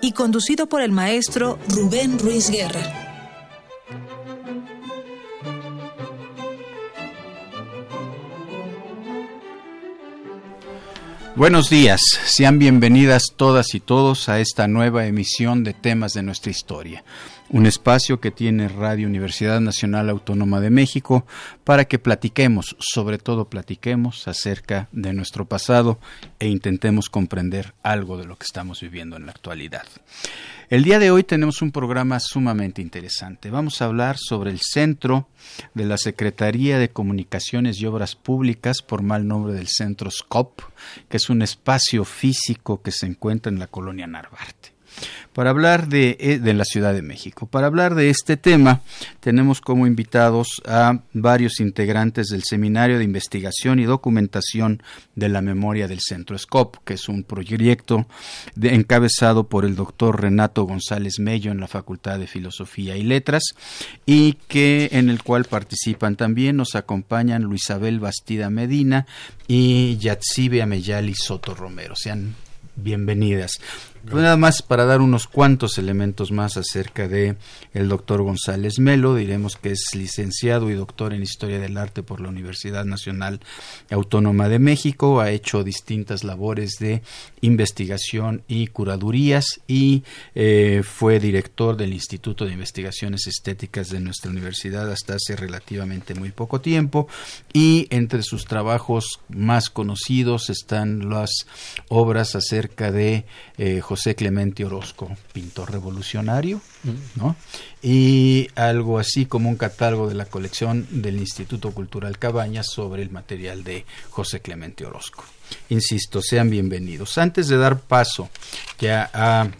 y conducido por el maestro Rubén Ruiz Guerra. Buenos días, sean bienvenidas todas y todos a esta nueva emisión de temas de nuestra historia un espacio que tiene Radio Universidad Nacional Autónoma de México para que platiquemos, sobre todo platiquemos acerca de nuestro pasado e intentemos comprender algo de lo que estamos viviendo en la actualidad. El día de hoy tenemos un programa sumamente interesante. Vamos a hablar sobre el centro de la Secretaría de Comunicaciones y Obras Públicas, por mal nombre del centro SCOP, que es un espacio físico que se encuentra en la colonia Narvarte para hablar de, eh, de, la Ciudad de México. Para hablar de este tema, tenemos como invitados a varios integrantes del Seminario de Investigación y Documentación de la Memoria del Centro SCOP, que es un proyecto encabezado por el doctor Renato González Mello en la Facultad de Filosofía y Letras, y que en el cual participan también, nos acompañan Luisabel Bastida Medina y Yatsibe Ameyali Soto Romero. Sean bienvenidas. Pues nada más para dar unos cuantos elementos más acerca de el doctor González Melo, diremos que es licenciado y doctor en Historia del Arte por la Universidad Nacional Autónoma de México, ha hecho distintas labores de investigación y curadurías y eh, fue director del Instituto de Investigaciones Estéticas de nuestra universidad hasta hace relativamente muy poco tiempo. Y entre sus trabajos más conocidos están las obras acerca de eh, José Clemente Orozco, pintor revolucionario, ¿no? Y algo así como un catálogo de la colección del Instituto Cultural Cabañas sobre el material de José Clemente Orozco. Insisto, sean bienvenidos. Antes de dar paso ya a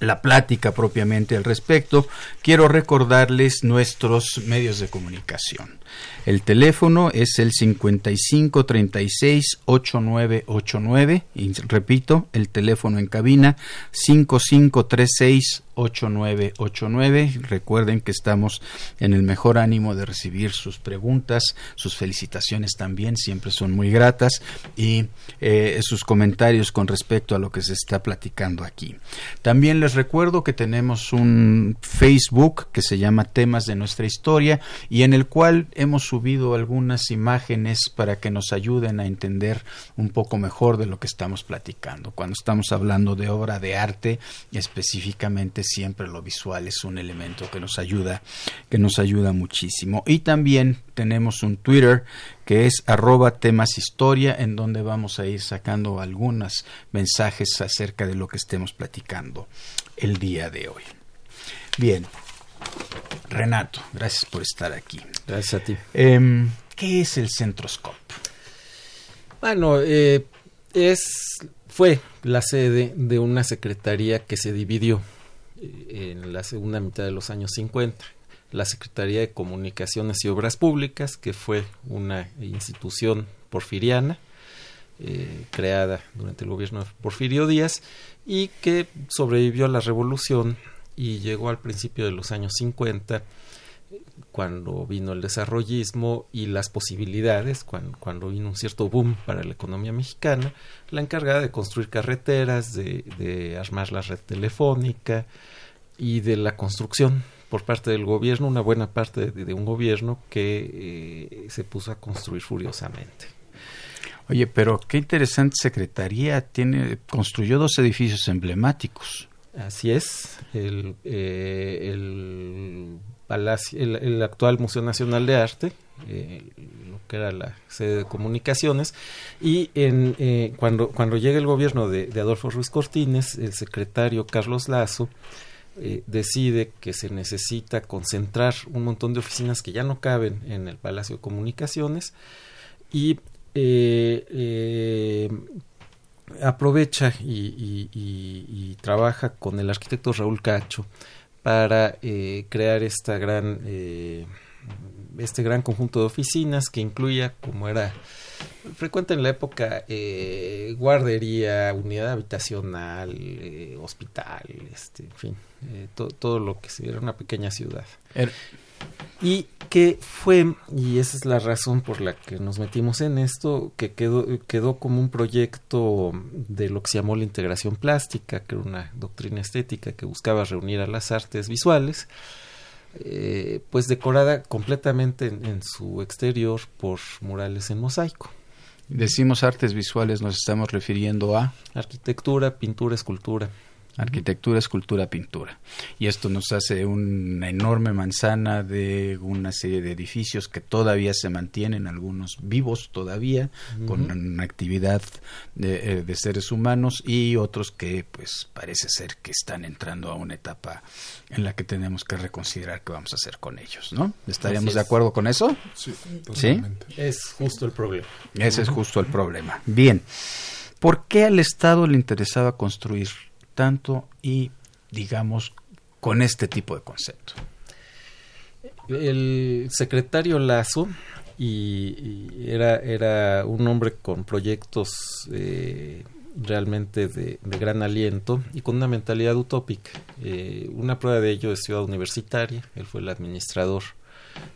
la plática propiamente al respecto, quiero recordarles nuestros medios de comunicación. El teléfono es el 5536-8989 y repito, el teléfono en cabina 5536 8989. Recuerden que estamos en el mejor ánimo de recibir sus preguntas, sus felicitaciones también, siempre son muy gratas, y eh, sus comentarios con respecto a lo que se está platicando aquí. También les recuerdo que tenemos un Facebook que se llama Temas de nuestra historia y en el cual hemos subido algunas imágenes para que nos ayuden a entender un poco mejor de lo que estamos platicando. Cuando estamos hablando de obra de arte, específicamente siempre lo visual es un elemento que nos ayuda, que nos ayuda muchísimo. Y también tenemos un Twitter que es arroba temas en donde vamos a ir sacando algunos mensajes acerca de lo que estemos platicando el día de hoy. Bien, Renato, gracias por estar aquí. Gracias a ti. Em, ¿Qué es el Centroscope? Bueno, eh, es fue la sede de una secretaría que se dividió en la segunda mitad de los años 50 la Secretaría de Comunicaciones y Obras Públicas, que fue una institución porfiriana eh, creada durante el gobierno de Porfirio Díaz y que sobrevivió a la revolución y llegó al principio de los años 50 cuando vino el desarrollismo y las posibilidades, cuando, cuando, vino un cierto boom para la economía mexicana, la encargada de construir carreteras, de, de armar la red telefónica, y de la construcción por parte del gobierno, una buena parte de, un gobierno que eh, se puso a construir furiosamente. Oye, pero qué interesante secretaría tiene, construyó dos edificios emblemáticos. Así es, el, eh, el, palacio, el, actual Museo Nacional de Arte, eh, lo que era la sede de comunicaciones, y en, cuando, cuando llega el gobierno de, Adolfo Ruiz Cortines, el secretario Carlos Lazo, eh, decide que se necesita concentrar un montón de oficinas que ya no caben en el Palacio de Comunicaciones y eh, eh, aprovecha y, trabaja con el arquitecto Raúl Cacho para eh, crear esta gran eh, este gran conjunto de oficinas que incluía como era frecuente en la época eh, guardería unidad habitacional hospital este en fin todo lo que se era una pequeña ciudad. Er, y que fue, y esa es la razón por la que nos metimos en esto, que quedó, quedó como un proyecto de lo que se llamó la integración plástica, que era una doctrina estética que buscaba reunir a las artes visuales, eh, pues decorada completamente en, su exterior por murales en mosaico. Decimos artes visuales, nos estamos refiriendo a arquitectura, pintura, escultura arquitectura, escultura, pintura. Y esto nos hace una enorme manzana de una serie de edificios que todavía se mantienen, algunos vivos todavía, con una actividad de, eh, de, seres humanos y otros que pues parece ser que están entrando a una etapa en la que tenemos que reconsiderar qué vamos a hacer con ellos, ¿no? ¿Estaríamos de acuerdo con eso? Sí, totalmente. Es justo el problema. Ese es justo el problema. Bien. ¿Por qué al Estado le interesaba construir tanto y, digamos, con este tipo de concepto. El secretario Lazo y, era, era un hombre con proyectos eh, realmente de, gran aliento y con una mentalidad utópica. Eh, una prueba de ello es Ciudad Universitaria, él fue el administrador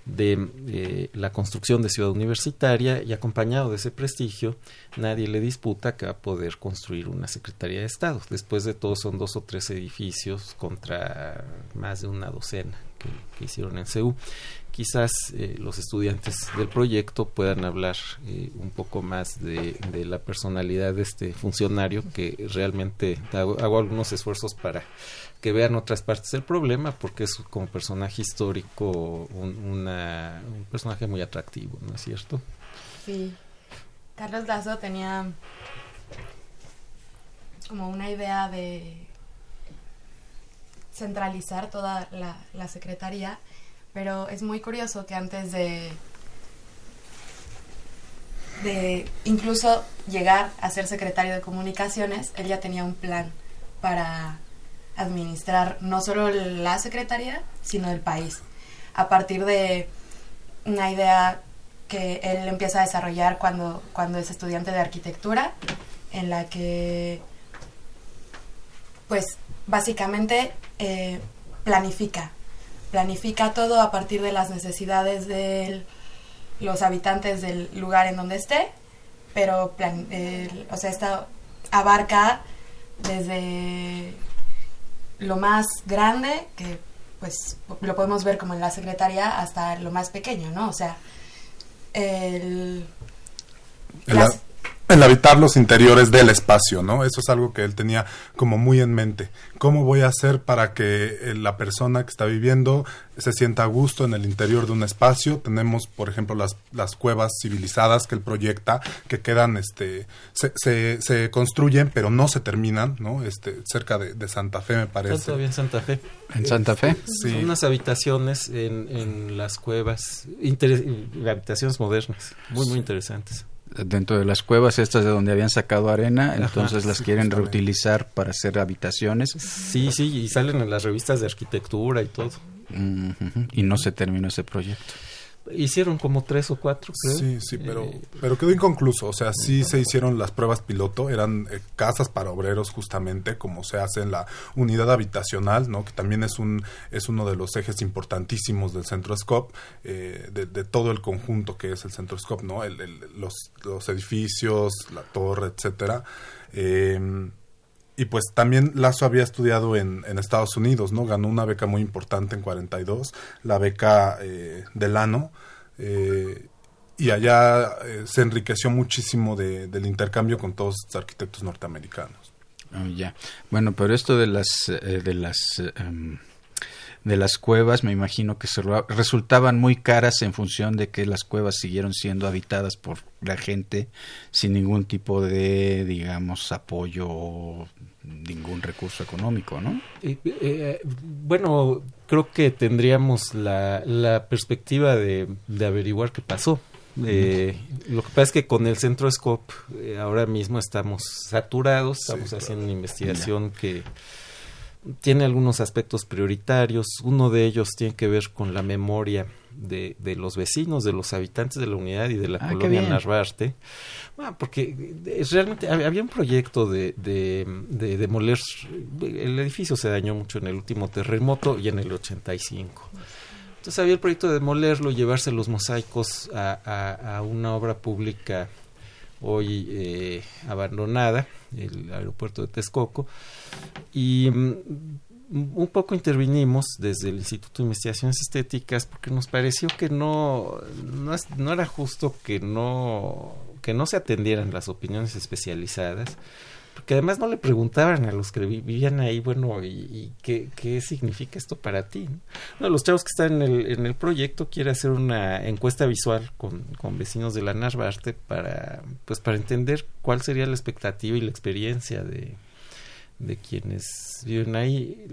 de eh, la construcción de ciudad universitaria y acompañado de ese prestigio, nadie le disputa que va a poder construir una Secretaría de Estado. Después de todo son dos o tres edificios contra más de una docena que, hicieron en CEU. Quizás eh, los estudiantes del proyecto puedan hablar eh, un poco más de, de, la personalidad de este funcionario que realmente hago algunos esfuerzos para que vean otras partes del problema porque es como personaje histórico un, un personaje muy atractivo, ¿no es cierto? Sí. Carlos Lazo tenía como una idea de centralizar toda la, la secretaría, pero es muy curioso que antes de de incluso llegar a ser secretario de comunicaciones, él ya tenía un plan para administrar no solo la Secretaría, sino el país. A partir de una idea que él empieza a desarrollar cuando, cuando es estudiante de arquitectura, en la que, pues, básicamente eh, planifica. Planifica todo a partir de las necesidades de los habitantes del lugar en donde esté, pero, o sea, esta abarca desde lo más grande, que pues lo podemos ver como en la secretaría, hasta lo más pequeño, ¿no? O sea, el... el habitar los interiores del espacio, ¿no? Eso es algo que él tenía como muy en mente. ¿Cómo voy a hacer para que eh, la persona que está viviendo se sienta a gusto en el interior de un espacio? Tenemos, por ejemplo, las, las cuevas civilizadas que él proyecta, que quedan, este, se, se, se construyen, pero no se terminan, ¿no? Este, cerca de, Santa Fe, me parece. todavía en Santa Fe. ¿En Santa Fe? Sí. Son unas habitaciones en, en las cuevas, habitaciones modernas, muy, muy interesantes dentro de las cuevas estas de donde habían sacado arena, entonces las quieren reutilizar para hacer habitaciones. Sí, sí, y salen en las revistas de arquitectura y todo. Y no se terminó ese proyecto. Hicieron como tres o cuatro, creo. Sí, sí, pero, eh, pero quedó inconcluso. O sea, sí se hicieron las pruebas piloto, eran eh, casas para obreros justamente, como se hace en la unidad habitacional, ¿no? Que también es un es uno de los ejes importantísimos del Centro Scope, eh, de, todo el conjunto que es el Centro Scope, ¿no? El, los, los edificios, la torre, etcétera. Eh, y pues también Lazo había estudiado en, Estados Unidos, ¿no? Ganó una beca muy importante en 42, la beca eh, Delano, eh, y allá eh, se enriqueció muchísimo de, del intercambio con todos los arquitectos norteamericanos. Oh, ya, bueno, pero esto de las, eh, de las em, de las cuevas me imagino que se resultaban muy caras en función de que las cuevas siguieron siendo habitadas por la gente sin ningún tipo de digamos apoyo o ningún recurso económico, ¿no? Eh, bueno, creo que tendríamos la, la perspectiva de, de, averiguar qué pasó. Eh, lo que pasa es que con el Centro Scope eh, ahora mismo estamos saturados, estamos haciendo una investigación que tiene algunos aspectos prioritarios. Uno de ellos tiene que ver con la memoria de, de los vecinos, de los habitantes de la unidad y de la Ah, colonia. Narvarte. Bueno, porque eh, realmente hab- había un proyecto de, de, de demoler. El edificio se dañó mucho en el último terremoto y en el 85. Entonces había el proyecto de demolerlo, llevarse los mosaicos a, a- a una obra pública hoy eh, abandonada, el aeropuerto de Texcoco, y mm, un poco intervinimos desde el Instituto de Investigaciones Estéticas porque nos pareció que no, no, es- no era justo que no, que no se atendieran las opiniones especializadas, porque además no le preguntaban a los que vi- vivían ahí, bueno, ¿y, qué, qué significa esto para ti? no? De los chavos que están en el, en el proyecto quiere hacer una encuesta visual con, con vecinos de la Narvarte para, pues, para entender cuál sería la expectativa y la experiencia de, de quienes viven ahí.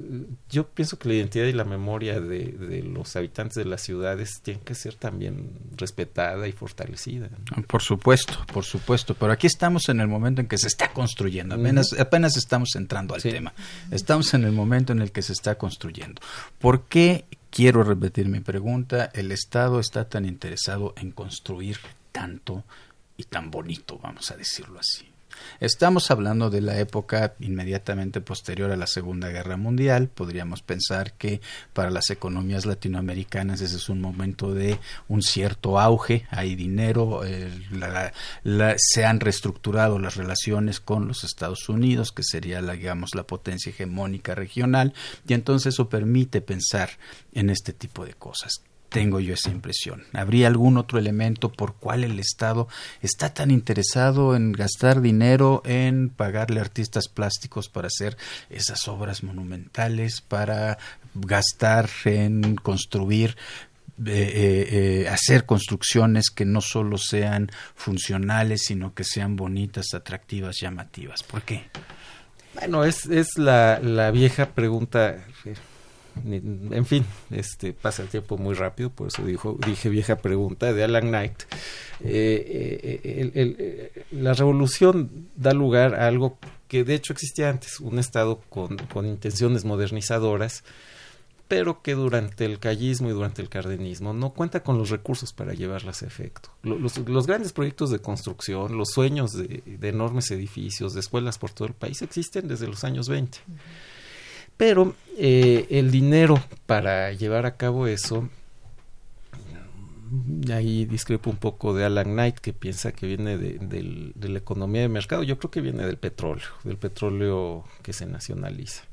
Yo pienso que la identidad y la memoria de, de los habitantes de las ciudades tienen que ser también respetada y fortalecida. ¿no? Por supuesto, por supuesto, pero aquí estamos en el momento en que se está construyendo, apenas, apenas estamos entrando al Sí. tema, estamos en el momento en el que se está construyendo. ¿Por qué, quiero repetir mi pregunta, el Estado está tan interesado en construir tanto y tan bonito, vamos a decirlo así? Estamos hablando de la época inmediatamente posterior a la Segunda Guerra Mundial. Podríamos pensar que para las economías latinoamericanas ese es un momento de un cierto auge, hay dinero, eh, la- se han reestructurado las relaciones con los Estados Unidos, que sería la, digamos, la potencia hegemónica regional, y entonces eso permite pensar en este tipo de cosas tengo yo esa impresión. ¿Habría algún otro elemento por cual el Estado está tan interesado en gastar dinero en pagarle artistas plásticos para hacer esas obras monumentales, para gastar en construir eh, eh, eh, hacer construcciones que no solo sean funcionales, sino que sean bonitas, atractivas, llamativas. ¿Por qué? Bueno, es, la vieja pregunta. En fin, este pasa el tiempo muy rápido, por eso dijo, dije vieja pregunta de Alan Knight. Eh, eh, eh, la revolución da lugar a algo que de hecho existía antes, un Estado con, intenciones modernizadoras, pero que durante el callismo y durante el cardenismo no cuenta con los recursos para llevarlas a efecto. Lo- Los, los grandes proyectos de construcción, los sueños de, de enormes edificios, de escuelas por todo el país existen desde los años 20. Pero eh, el dinero para llevar a cabo eso, ahí discrepo un poco de Alan Knight, que piensa que viene de, de la economía de mercado. Yo creo que viene del petróleo, del petróleo que se nacionaliza.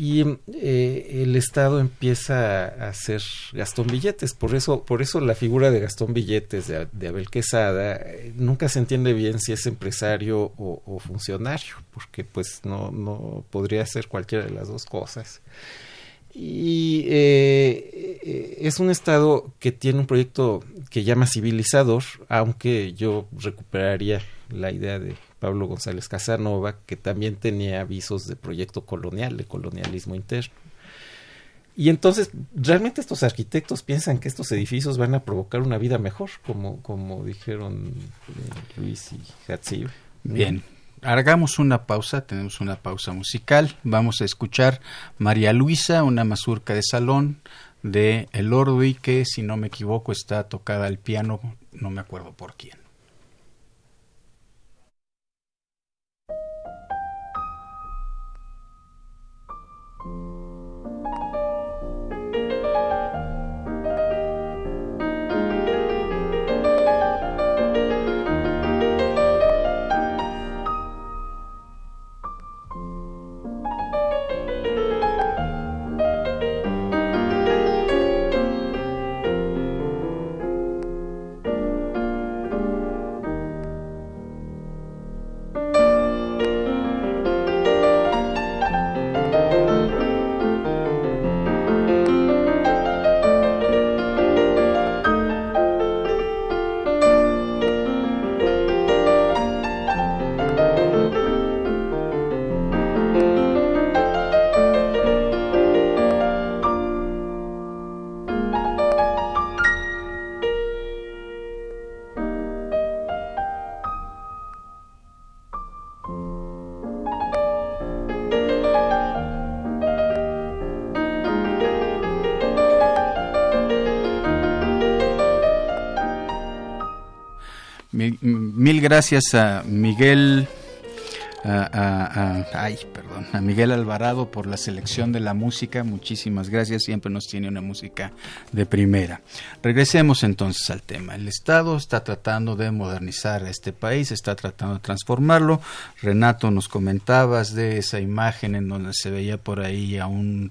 Y eh, el Estado empieza a hacer Gastón Billetes, por eso, por eso la figura de Gastón Billetes de, Abel Quesada eh, nunca se entiende bien si es empresario o, funcionario, porque pues no, no podría ser cualquiera de las dos cosas. Y eh, es un Estado que tiene un proyecto que llama civilizador, aunque yo recuperaría la idea de Pablo González Casanova, que también tenía avisos de proyecto colonial, de colonialismo interno. Y entonces, realmente estos arquitectos piensan que estos edificios van a provocar una vida mejor, como, como dijeron eh, Luis y Hatzibe. Bien, hagamos una pausa, tenemos una pausa musical. Vamos a escuchar María Luisa, una mazurca de salón de El Orduy, que si no me equivoco está tocada al piano, no me acuerdo por quién. Gracias a Miguel a, ay, perdón, a Miguel Alvarado por la selección de la música. Muchísimas gracias, siempre nos tiene una música de primera. Regresemos entonces al tema. El Estado está tratando de modernizar a este país, está tratando de transformarlo. Renato, nos comentabas de esa imagen en donde se veía por ahí a un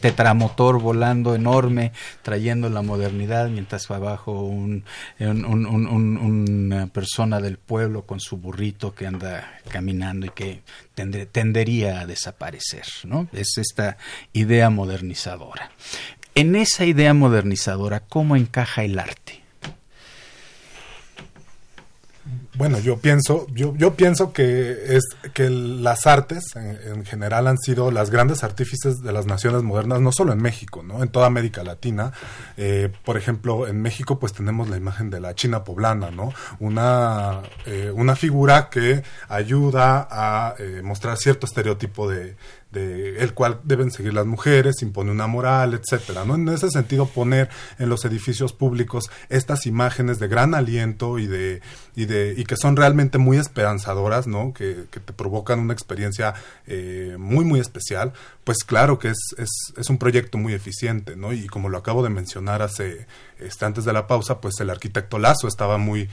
tetramotor volando enorme, trayendo la modernidad, mientras abajo un, una persona del pueblo con su burrito que anda caminando y que tendería a desaparecer, ¿no? Es esta idea modernizadora. En esa idea modernizadora, ¿cómo encaja el arte? Bueno, yo pienso, yo, yo pienso que es que las artes en, general han sido las grandes artífices de las naciones modernas, no solo en México, ¿no? En toda América Latina. Eh, por ejemplo, en México, pues tenemos la imagen de la China poblana, ¿no? Una, eh, una figura que ayuda a eh, mostrar cierto estereotipo de, el cual deben seguir las mujeres, impone una moral, etcétera, ¿no? En ese sentido poner en los edificios públicos estas imágenes de gran aliento y de y de y que son realmente muy esperanzadoras, ¿no? Que, te provocan una experiencia eh, muy muy especial, pues claro que es, es, es, un proyecto muy eficiente, ¿no? Y como lo acabo de mencionar hace este, antes de la pausa, pues el arquitecto Lazo estaba muy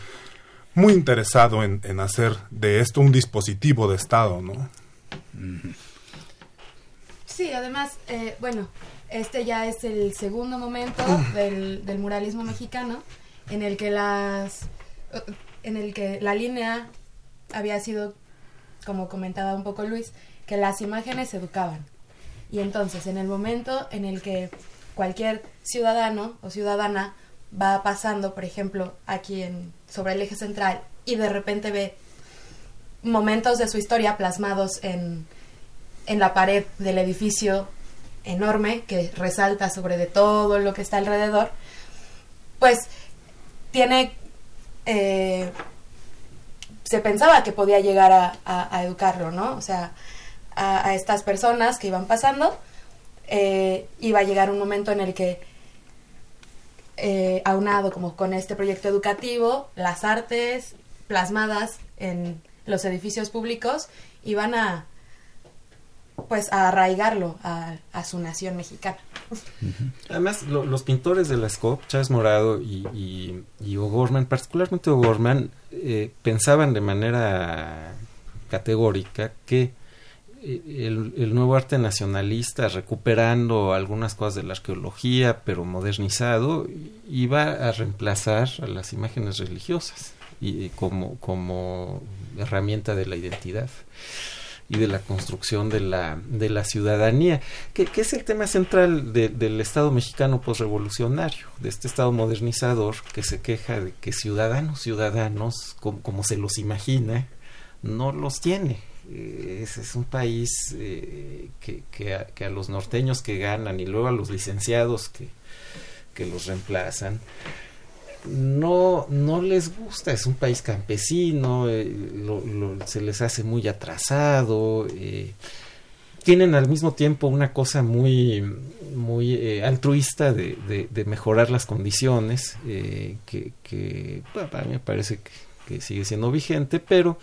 muy interesado en, en hacer de esto un dispositivo de Estado, ¿no? Sí, además, eh, bueno, este ya es el segundo momento del, del, muralismo mexicano en el que las en el que la línea había sido como comentaba un poco Luis que las imágenes educaban. Y entonces en el momento en el que cualquier ciudadano o ciudadana va pasando por ejemplo aquí en sobre el eje central y de repente ve momentos de su historia plasmados en en la pared del edificio enorme que resalta sobre de todo lo que está alrededor, pues tiene... Eh, se pensaba que podía llegar a, educarlo, ¿no? O sea, a, estas personas que iban pasando, eh, iba a llegar un momento en el que, eh, aunado como con este proyecto educativo, las artes plasmadas en los edificios públicos iban a, pues a arraigarlo a, su nación mexicana. Además, los pintores de la SCOP, Chávez Morado y, y, O'Gorman, particularmente O'Gorman, eh, pensaban de manera categórica que eh, el, nuevo arte nacionalista, recuperando algunas cosas de la arqueología, pero modernizado, iba a reemplazar a las imágenes religiosas y, como, como herramienta de la identidad y de la construcción de la, de la ciudadanía, que, es el tema central del Estado mexicano posrevolucionario, de este Estado modernizador que se queja de que ciudadanos, ciudadanos, como, se los imagina, no los tiene. Eh, es, es, un país eh, que, que, a, que, a, los norteños que ganan y luego a los licenciados que, que los reemplazan, no, no les gusta, es un país campesino, eh, se les hace muy atrasado, eh, tienen al mismo tiempo una cosa muy, muy eh, altruista de, de, mejorar las condiciones, que, que a mí me parece que sigue siendo vigente, pero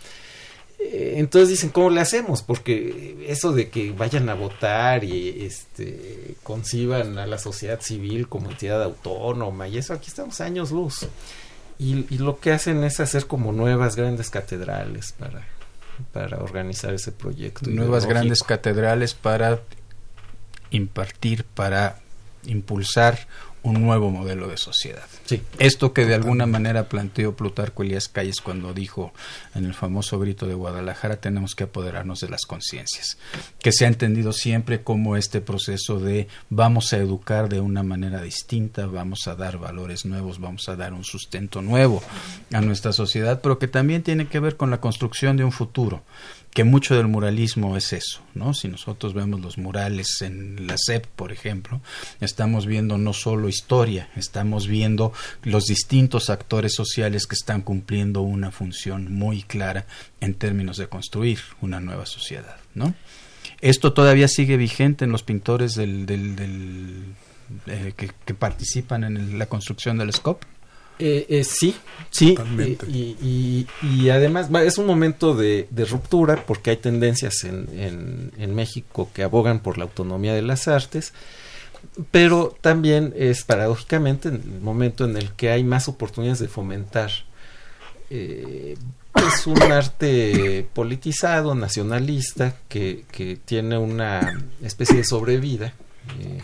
entonces dicen, ¿cómo le hacemos? Porque eso de que vayan a votar y este, conciban a la sociedad civil como entidad autónoma y eso, aquí estamos años luz. Y, lo que hacen es hacer como nuevas grandes catedrales para, para organizar ese proyecto. Nuevas grandes catedrales para impartir, para impulsar un nuevo modelo de sociedad. Sí. Esto que de alguna manera planteó Plutarco Elías Calles cuando dijo en el famoso grito de Guadalajara, tenemos que apoderarnos de las conciencias, que se ha entendido siempre como este proceso de vamos a educar de una manera distinta, vamos a dar valores nuevos, vamos a dar un sustento nuevo a nuestra sociedad, pero que también tiene que ver con la construcción de un futuro que mucho del muralismo es eso, ¿no? Si nosotros vemos los murales en la SEP, por ejemplo, estamos viendo no solo historia, estamos viendo los distintos actores sociales que están cumpliendo una función muy clara en términos de construir una nueva sociedad, ¿no? Esto todavía sigue vigente en los pintores del, del, eh, que, participan en la construcción del SCOP. Eh, eh, sí, sí, y, y, además es un momento de, ruptura porque hay tendencias en, en, México que abogan por la autonomía de las artes, pero también es paradójicamente el momento en el que hay más oportunidades de fomentar eh, es un arte politizado, nacionalista, que, que, tiene una especie de sobrevida. Eh,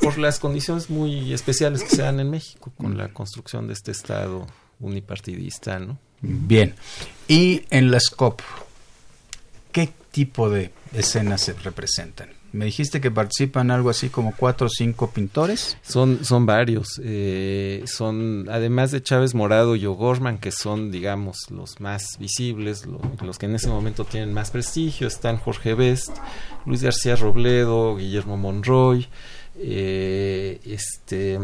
por las condiciones muy especiales que se dan en México con la construcción de este Estado unipartidista, ¿no? Bien. Y en la SCOP, ¿qué tipo de escenas se representan? Me dijiste que participan algo así como cuatro o cinco pintores. Son, son varios. Eh, son, además de Chávez Morado y O'Gorman, que son, digamos, los más visibles, los que en ese momento tienen más prestigio, están Jorge Best, Luis García Robledo, Guillermo Monroy, eh, este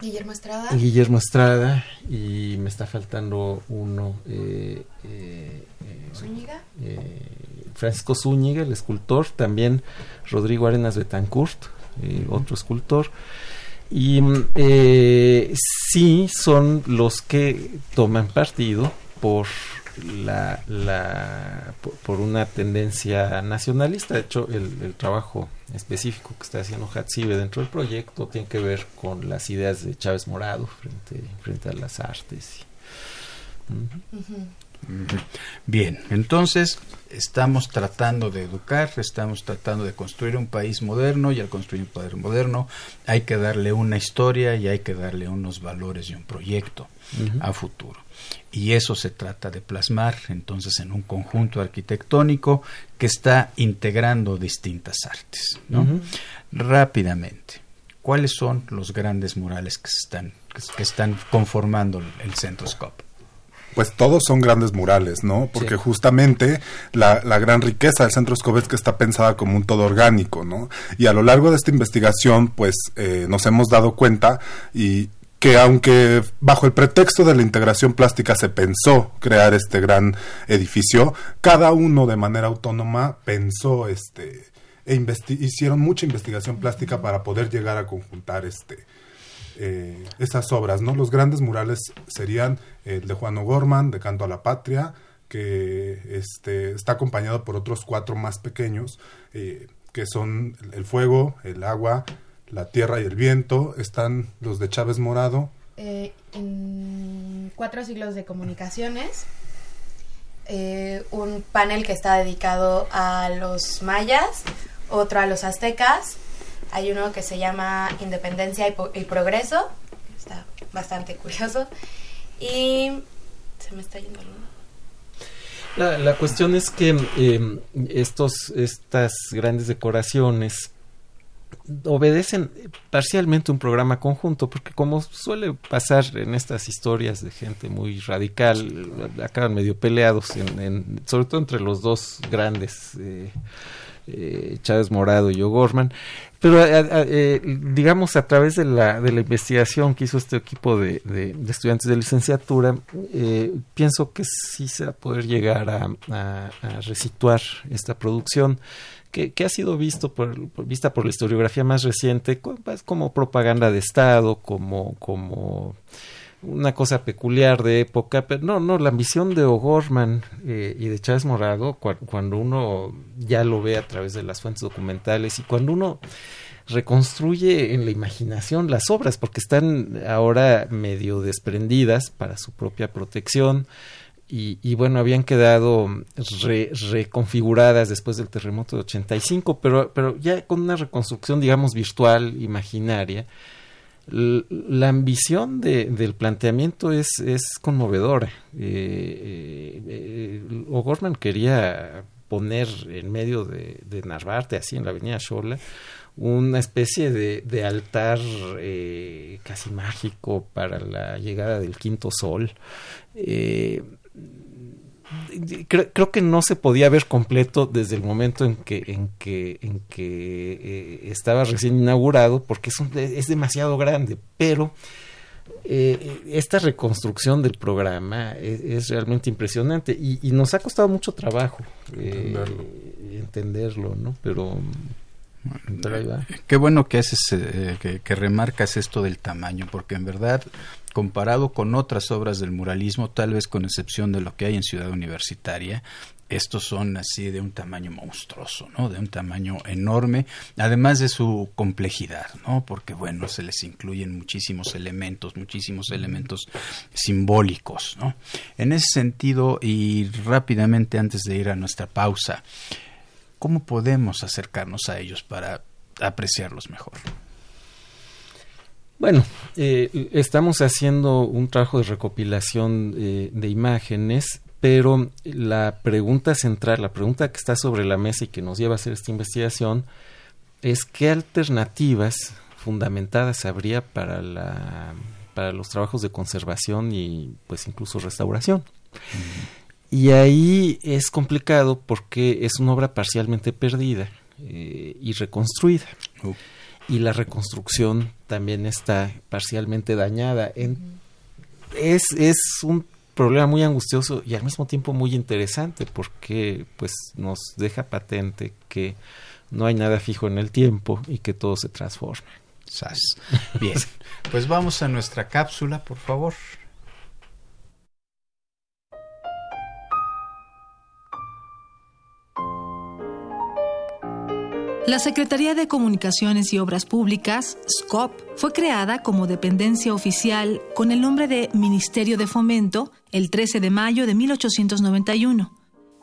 Guillermo Estrada. Guillermo Estrada y me está faltando uno. Eh, eh, Zúñiga. Francisco Zúñiga, el escultor, también Rodrigo Arenas Betancourt, otro escultor. Y sí son los que toman partido por la, la por, una tendencia nacionalista. De hecho, el, trabajo específico que está haciendo Hatsibe dentro del proyecto tiene que ver con las ideas de Chávez Morado frente, frente a las artes. Bien, entonces estamos tratando de educar, estamos tratando de construir un país moderno y al construir un país moderno hay que darle una historia y hay que darle unos valores y un proyecto a futuro y eso se trata de plasmar entonces en un conjunto arquitectónico que está integrando distintas artes. Rápidamente, ¿cuáles son los grandes murales que están, que están conformando el Centro Scope? Pues todos son grandes murales, ¿no? Porque justamente la, la, gran riqueza del Centro Scope es que está pensada como un todo orgánico, ¿no? Y a lo largo de esta investigación, pues eh, nos hemos dado cuenta y que aunque bajo el pretexto de la integración plástica se pensó crear este gran edificio, cada uno de manera autónoma pensó este e hicieron mucha investigación plástica para poder llegar a conjuntar este eh, esas obras, ¿no? Los grandes murales serían el de Juan O'Gorman, de Canto a la Patria, que este, está acompañado por otros cuatro más pequeños, eh, que son el fuego, el agua, la Tierra y el Viento, están los de Chávez Morado. Eh, en cuatro siglos de comunicaciones, eh, un panel que está dedicado a los mayas, otro a los aztecas, hay uno que se llama Independencia y, Progreso, está bastante curioso, y se me está yendo La, la, cuestión es que eh, estos, estas grandes decoraciones obedecen parcialmente un programa conjunto, porque como suele pasar en estas historias de gente muy radical, acaban medio peleados, en, sobre todo entre los dos grandes, eh, eh, Chávez Morado y O'Gorman. Pero eh, digamos a través de la, de la investigación que hizo este equipo de, de, estudiantes de licenciatura, pienso que sí se va a poder llegar a, a, resituar esta producción que, ha sido visto por, vista por la historiografía más reciente como propaganda de Estado, como, como una cosa peculiar de época, pero no, no, la ambición de O'Gorman eh, y de Chávez Morado, cuando uno ya lo ve a través de las fuentes documentales y cuando uno reconstruye en la imaginación las obras, porque están ahora medio desprendidas para su propia protección, y, bueno, habían quedado reconfiguradas después del terremoto de 85, pero, pero ya con una reconstrucción, digamos, virtual, imaginaria. La ambición de, del planteamiento es, conmovedora. Eh, eh, eh, O'Gorman quería poner en medio de, de, Narvarte, así en la avenida Shola, una especie de, altar eh, casi mágico para la llegada del quinto sol. Creo, que no se podía ver completo desde el momento en que en que en que eh, estaba recién inaugurado porque es, es demasiado grande pero eh, esta reconstrucción del programa es, realmente impresionante y, y, nos ha costado mucho trabajo eh, entenderlo. no pero Qué bueno que haces, eh, que, que, remarcas esto del tamaño, porque en verdad, comparado con otras obras del muralismo, tal vez con excepción de lo que hay en Ciudad Universitaria, estos son así de un tamaño monstruoso, ¿no? De un tamaño enorme, además de su complejidad, ¿no? Porque bueno, se les incluyen muchísimos elementos, muchísimos elementos simbólicos, ¿no? En ese sentido y rápidamente antes de ir a nuestra pausa, ¿cómo podemos acercarnos a ellos para apreciarlos mejor? Bueno, eh, estamos haciendo un trabajo de recopilación eh, de imágenes pero la pregunta central, la pregunta que está sobre la mesa y que nos lleva a hacer esta investigación es qué alternativas fundamentadas habría para la para los trabajos de conservación y pues incluso restauración. Y ahí es complicado porque es una obra parcialmente perdida eh, y reconstruida. Y la reconstrucción también está parcialmente dañada. es, es un problema muy angustioso y al mismo tiempo muy interesante porque pues nos deja patente que no hay nada fijo en el tiempo y que todo se transforma. Bien, pues vamos a nuestra cápsula, por favor. La Secretaría de Comunicaciones y Obras Públicas, SCOP, fue creada como dependencia oficial con el nombre de Ministerio de Fomento el 13 de mayo de 1891.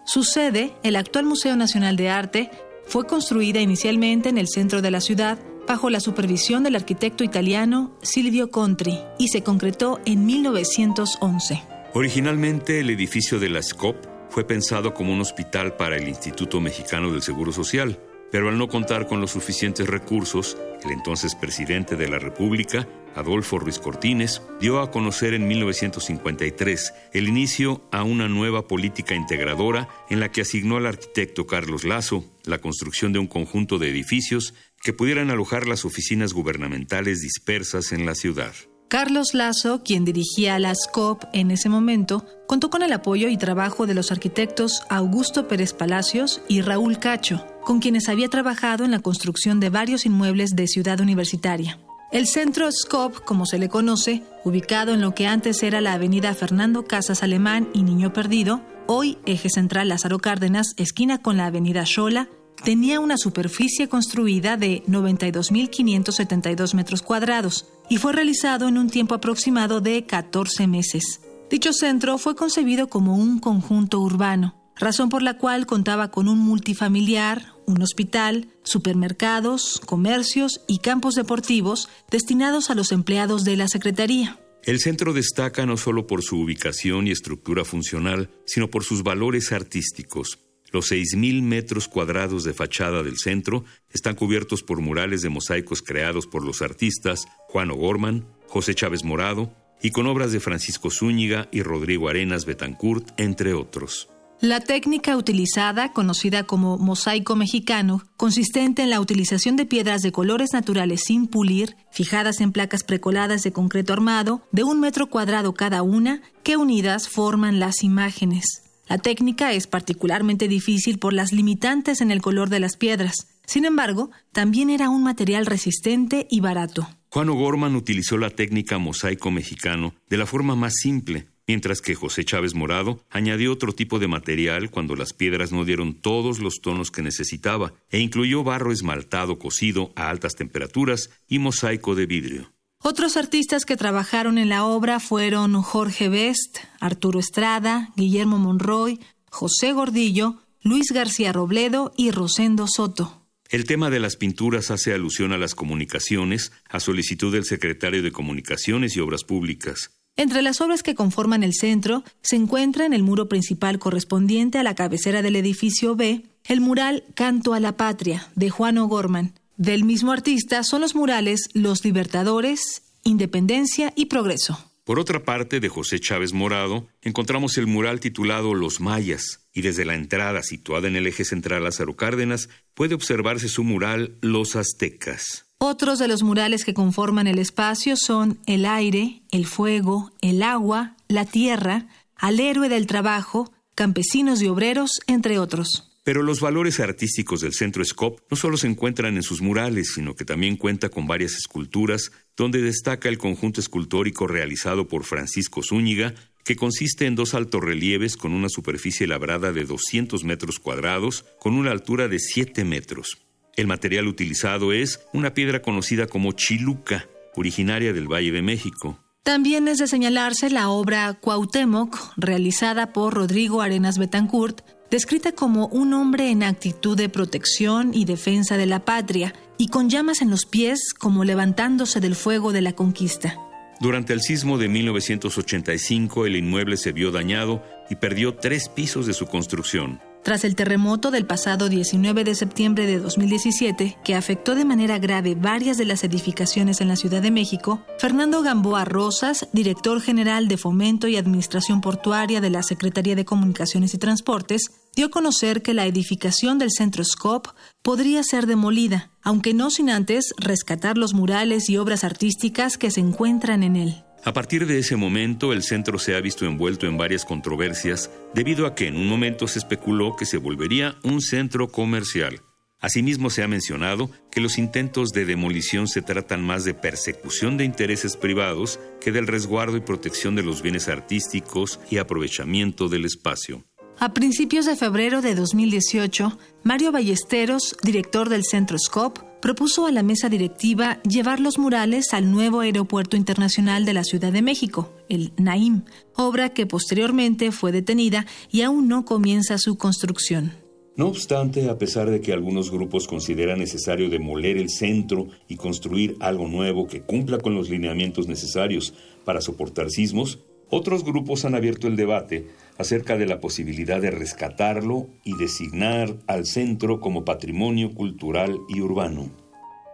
Su sede, el actual Museo Nacional de Arte, fue construida inicialmente en el centro de la ciudad bajo la supervisión del arquitecto italiano Silvio Contri y se concretó en 1911. Originalmente el edificio de la SCOP fue pensado como un hospital para el Instituto Mexicano del Seguro Social pero al no contar con los suficientes recursos, el entonces presidente de la República, Adolfo Ruiz Cortines, dio a conocer en 1953 el inicio a una nueva política integradora en la que asignó al arquitecto Carlos Lazo la construcción de un conjunto de edificios que pudieran alojar las oficinas gubernamentales dispersas en la ciudad. Carlos Lazo, quien dirigía la SCOP en ese momento, contó con el apoyo y trabajo de los arquitectos Augusto Pérez Palacios y Raúl Cacho, con quienes había trabajado en la construcción de varios inmuebles de Ciudad Universitaria. El centro SCOP, como se le conoce, ubicado en lo que antes era la avenida Fernando Casas Alemán y Niño Perdido, hoy eje central Lázaro Cárdenas, esquina con la avenida Xola, tenía una superficie construida de 92.572 metros cuadrados y fue realizado en un tiempo aproximado de 14 meses. Dicho centro fue concebido como un conjunto urbano, razón por la cual contaba con un multifamiliar, un hospital, supermercados, comercios y campos deportivos destinados a los empleados de la Secretaría. El centro destaca no solo por su ubicación y estructura funcional, sino por sus valores artísticos. Los 6.000 metros cuadrados de fachada del centro están cubiertos por murales de mosaicos creados por los artistas Juan O'Gorman, José Chávez Morado y con obras de Francisco Zúñiga y Rodrigo Arenas Betancourt, entre otros. La técnica utilizada, conocida como mosaico mexicano, consistente en la utilización de piedras de colores naturales sin pulir, fijadas en placas precoladas de concreto armado, de un metro cuadrado cada una, que unidas forman las imágenes. La técnica es particularmente difícil por las limitantes en el color de las piedras. Sin embargo, también era un material resistente y barato. Juan O'Gorman utilizó la técnica mosaico mexicano de la forma más simple, mientras que José Chávez Morado añadió otro tipo de material cuando las piedras no dieron todos los tonos que necesitaba e incluyó barro esmaltado cocido a altas temperaturas y mosaico de vidrio. Otros artistas que trabajaron en la obra fueron Jorge Best, Arturo Estrada, Guillermo Monroy, José Gordillo, Luis García Robledo y Rosendo Soto. El tema de las pinturas hace alusión a las comunicaciones, a solicitud del secretario de Comunicaciones y Obras Públicas. Entre las obras que conforman el centro se encuentra en el muro principal correspondiente a la cabecera del edificio B el mural Canto a la Patria de Juan O'Gorman, del mismo artista son los murales Los Libertadores, Independencia y Progreso. Por otra parte, de José Chávez Morado, encontramos el mural titulado Los Mayas, y desde la entrada situada en el eje central Lázaro Cárdenas puede observarse su mural Los Aztecas. Otros de los murales que conforman el espacio son el aire, el fuego, el agua, la tierra, al héroe del trabajo, campesinos y obreros, entre otros. Pero los valores artísticos del Centro Scop no solo se encuentran en sus murales, sino que también cuenta con varias esculturas, donde destaca el conjunto escultórico realizado por Francisco Zúñiga, que consiste en dos relieves con una superficie labrada de 200 metros cuadrados, con una altura de 7 metros. El material utilizado es una piedra conocida como chiluca, originaria del Valle de México. También es de señalarse la obra Cuauhtémoc, realizada por Rodrigo Arenas Betancourt, descrita como un hombre en actitud de protección y defensa de la patria, y con llamas en los pies como levantándose del fuego de la conquista. Durante el sismo de 1985 el inmueble se vio dañado y perdió tres pisos de su construcción. Tras el terremoto del pasado 19 de septiembre de 2017, que afectó de manera grave varias de las edificaciones en la Ciudad de México, Fernando Gamboa Rosas, director general de Fomento y Administración Portuaria de la Secretaría de Comunicaciones y Transportes, dio a conocer que la edificación del Centro SCOP podría ser demolida, aunque no sin antes rescatar los murales y obras artísticas que se encuentran en él. A partir de ese momento, el centro se ha visto envuelto en varias controversias debido a que en un momento se especuló que se volvería un centro comercial. Asimismo, se ha mencionado que los intentos de demolición se tratan más de persecución de intereses privados que del resguardo y protección de los bienes artísticos y aprovechamiento del espacio. A principios de febrero de 2018, Mario Ballesteros, director del Centro SCOP, propuso a la mesa directiva llevar los murales al nuevo Aeropuerto Internacional de la Ciudad de México, el NAIM, obra que posteriormente fue detenida y aún no comienza su construcción. No obstante, a pesar de que algunos grupos consideran necesario demoler el centro y construir algo nuevo que cumpla con los lineamientos necesarios para soportar sismos, otros grupos han abierto el debate acerca de la posibilidad de rescatarlo y designar al centro como patrimonio cultural y urbano.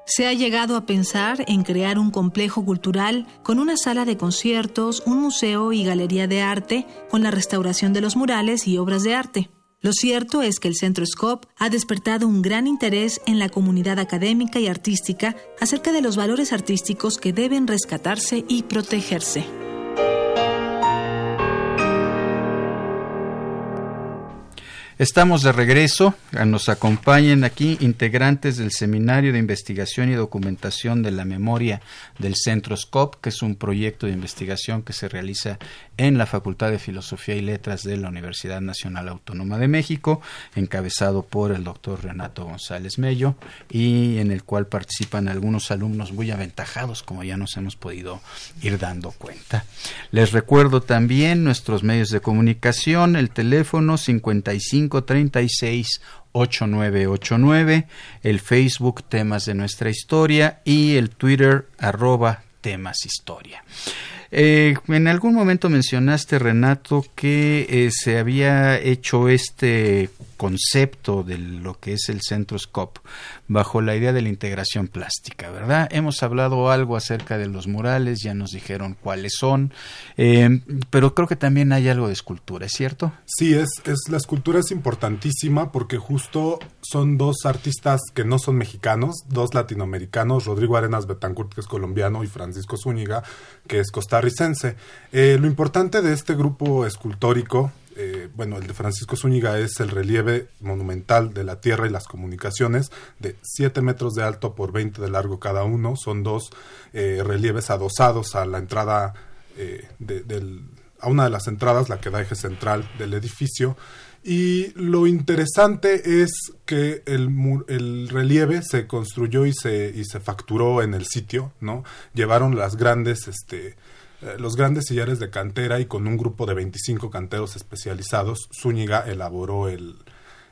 Se ha llegado a pensar en crear un complejo cultural con una sala de conciertos, un museo y galería de arte, con la restauración de los murales y obras de arte. Lo cierto es que el Centro SCOP ha despertado un gran interés en la comunidad académica y artística acerca de los valores artísticos que deben rescatarse y protegerse. Estamos de regreso. Nos acompañan aquí integrantes del Seminario de Investigación y Documentación de la Memoria del Centro SCOP, que es un proyecto de investigación que se realiza en la Facultad de Filosofía y Letras de la Universidad Nacional Autónoma de México, encabezado por el doctor Renato González Mello, y en el cual participan algunos alumnos muy aventajados, como ya nos hemos podido ir dando cuenta. Les recuerdo también nuestros medios de comunicación, el teléfono 55 36 8989, el Facebook Temas de Nuestra Historia y el Twitter arroba Temas Historia. Eh, en algún momento mencionaste, Renato, que eh, se había hecho este concepto de lo que es el Centro SCOP bajo la idea de la integración plástica, ¿verdad? Hemos hablado algo acerca de los murales, ya nos dijeron cuáles son, eh, pero creo que también hay algo de escultura, ¿es cierto? Sí, es, es la escultura es importantísima porque justo son dos artistas que no son mexicanos, dos latinoamericanos, Rodrigo Arenas Betancourt, que es colombiano, y Francisco Zúñiga, que es costarricense. Eh, lo importante de este grupo escultórico eh, bueno, el de Francisco Zúñiga es el relieve monumental de la Tierra y las comunicaciones, de 7 metros de alto por 20 de largo cada uno. Son dos eh, relieves adosados a la entrada, eh, a una de las entradas, la que da eje central del edificio. Y lo interesante es que el, el, relieve se construyó y se, y se facturó en el sitio, ¿no? Llevaron las grandes, este, los grandes sillares de cantera y con un grupo de 25 canteros especializados, Zúñiga elaboró el,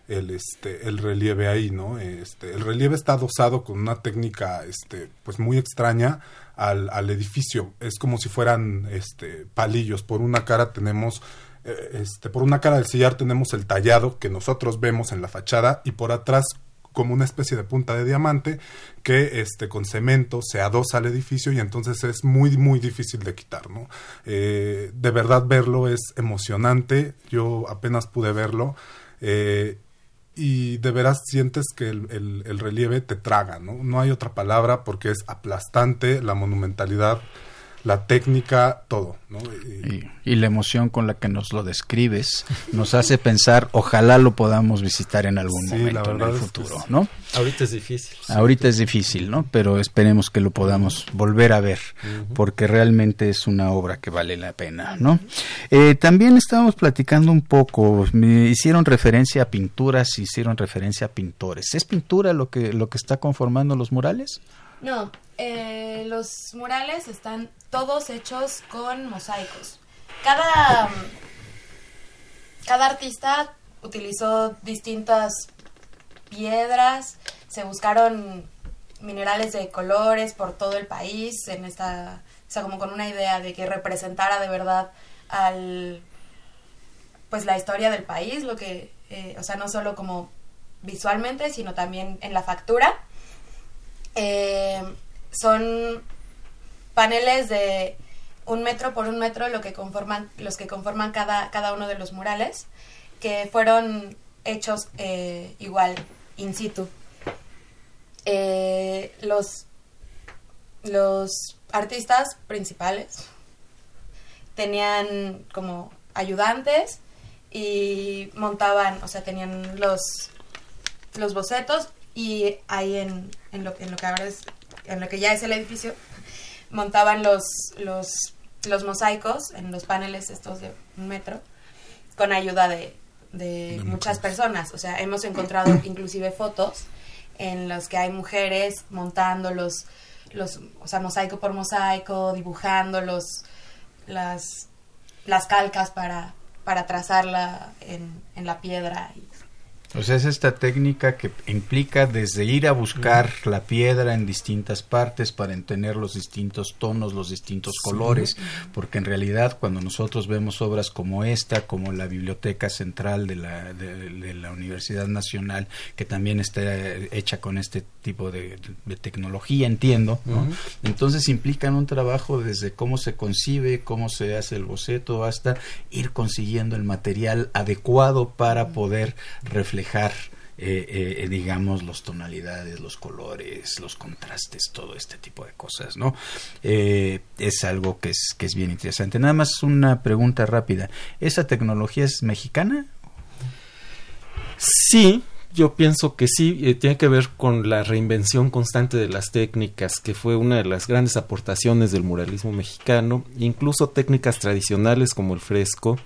el, este, el relieve ahí, ¿no? Este, el relieve está adosado con una técnica este, pues muy extraña al, al edificio. Es como si fueran este, palillos. Por una cara tenemos eh, este, por una cara del sillar tenemos el tallado que nosotros vemos en la fachada y por atrás como una especie de punta de diamante que este con cemento se adosa al edificio y entonces es muy muy difícil de quitar no eh, de verdad verlo es emocionante. Yo apenas pude verlo eh, y de veras sientes que el, el, relieve te traga no no hay otra palabra porque es aplastante la monumentalidad la técnica, todo. ¿no? Y, la emoción con la que nos lo describes nos hace pensar, ojalá lo podamos visitar en algún momento en el futuro, ¿no? Ahorita es difícil. Ahorita es difícil, ¿no? Pero esperemos que lo podamos volver a ver, porque realmente es una obra que vale la pena, ¿no? Eh, también estábamos platicando un poco, me hicieron referencia a pinturas, hicieron referencia a pintores. ¿Es pintura lo que, lo que está conformando los murales? No, eh, los murales están todos hechos con mosaicos. Cada, cada artista utilizó distintas piedras, se buscaron minerales de colores por todo el país, en esta, o sea, como con una idea de que representara de verdad al, pues la historia del país, lo que, eh, o sea, no solo como visualmente, sino también en la factura. Eh, son paneles de un metro por un metro lo que conforman, los que conforman cada, cada uno de los murales, que fueron hechos eh, igual in situ. Eh, los, los artistas principales tenían como ayudantes y montaban, o sea, tenían los, los bocetos y ahí en, en, lo, en lo que ahora es, en lo que ya es el edificio, montaban los, los, los mosaicos en los paneles estos de un metro con ayuda de, de muchas personas. O sea, hemos encontrado inclusive fotos en las que hay mujeres montando los, los o sea, mosaico por mosaico, dibujando los, las, las calcas para, para trazarla en, en la piedra. Y, o sea, es esta técnica que implica desde ir a buscar la piedra en distintas partes para entender los distintos tonos, los distintos colores, porque en realidad cuando nosotros vemos obras como esta, como la Biblioteca Central de la, de, la Universidad Nacional, que también está hecha con este tipo de, tecnología, entiendo, entonces implican un trabajo desde cómo se concibe, cómo se hace el boceto, hasta ir consiguiendo el material adecuado para poder reflejar dejar eh, eh, digamos, las tonalidades, los colores, los contrastes, todo este tipo de cosas, ¿no? Eh, es algo que es, que es bien interesante. Nada más una pregunta rápida. ¿Esa tecnología es mexicana? Sí, yo pienso que sí, tiene que ver con la reinvención constante de las técnicas, que fue una de las grandes aportaciones del muralismo mexicano, incluso técnicas tradicionales como el fresco,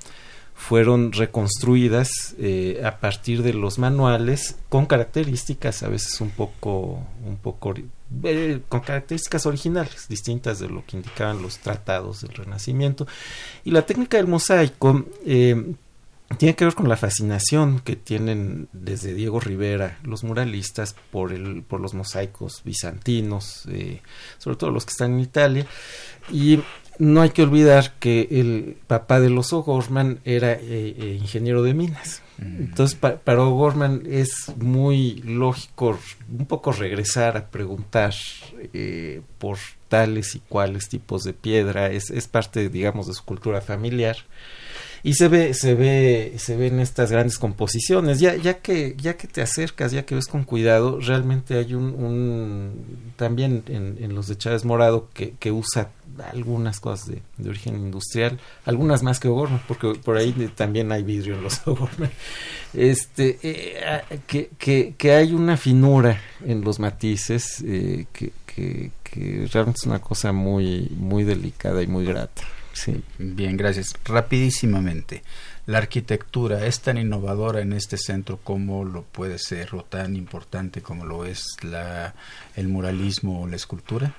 fueron reconstruidas eh, a partir de los manuales con características a veces un poco un poco eh, con características originales distintas de lo que indicaban los tratados del Renacimiento. Y la técnica del mosaico eh, tiene que ver con la fascinación que tienen desde Diego Rivera los muralistas por el por los mosaicos bizantinos sobre todo los que están en Italia. Y no hay que olvidar que el papá de los O'Gorman era eh, eh, ingeniero de minas. Mm. Entonces, para O'Gorman es muy lógico un poco regresar a preguntar eh, por tales y cuales tipos de piedra. Es, es parte, digamos, de su cultura familiar y se ve se ve se ven estas grandes composiciones. Ya ya que ya que te acercas ya que ves con cuidado realmente hay un, también en, los de Chávez Morado que, que usa algunas cosas de, de, origen industrial algunas más que O'Gorman porque por ahí también hay vidrio en los O'Gorman este eh, que, que, que, hay una finura en los matices eh, que, que, que realmente es una cosa muy muy delicada y muy grata Sí, bien, gracias. Rapidísimamente, ¿la arquitectura es tan innovadora en este centro como lo puede ser o tan importante como lo es el muralismo o la escultura?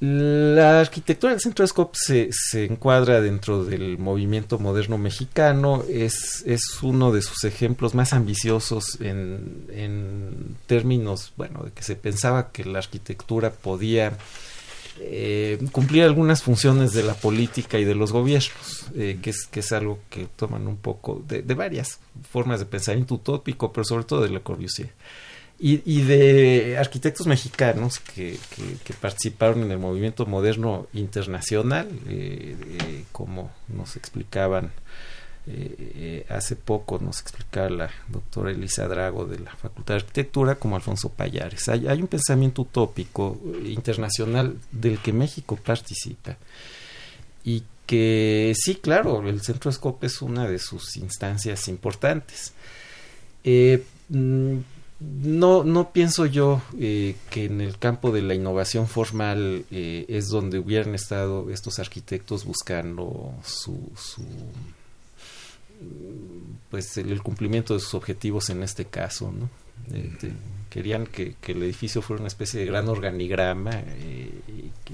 La arquitectura del Centro Escop se, se encuadra dentro del movimiento moderno mexicano, es, es uno de sus ejemplos más ambiciosos en, en términos, bueno, de que se pensaba que la arquitectura podía eh, cumplir algunas funciones de la política y de los gobiernos, eh, que, es, que es algo que toman un poco de, varias formas de pensamiento utópico, pero sobre todo de Le Corbusier. Y, y de arquitectos mexicanos que, que, participaron en el movimiento moderno internacional, eh, como nos explicaban eh, hace poco nos explicaba la doctora Elisa Drago de la Facultad de Arquitectura como Alfonso Payares. Hay, un pensamiento utópico internacional del que México participa y que sí, claro, el Centro Scope es una de sus instancias importantes. Eh, mm, no, no pienso yo eh, que en el campo de la innovación formal es donde hubieran estado estos arquitectos buscando su pues el, cumplimiento de sus objetivos en este caso, ¿no? Este, querían que, el edificio fuera una especie de gran organigrama, eh,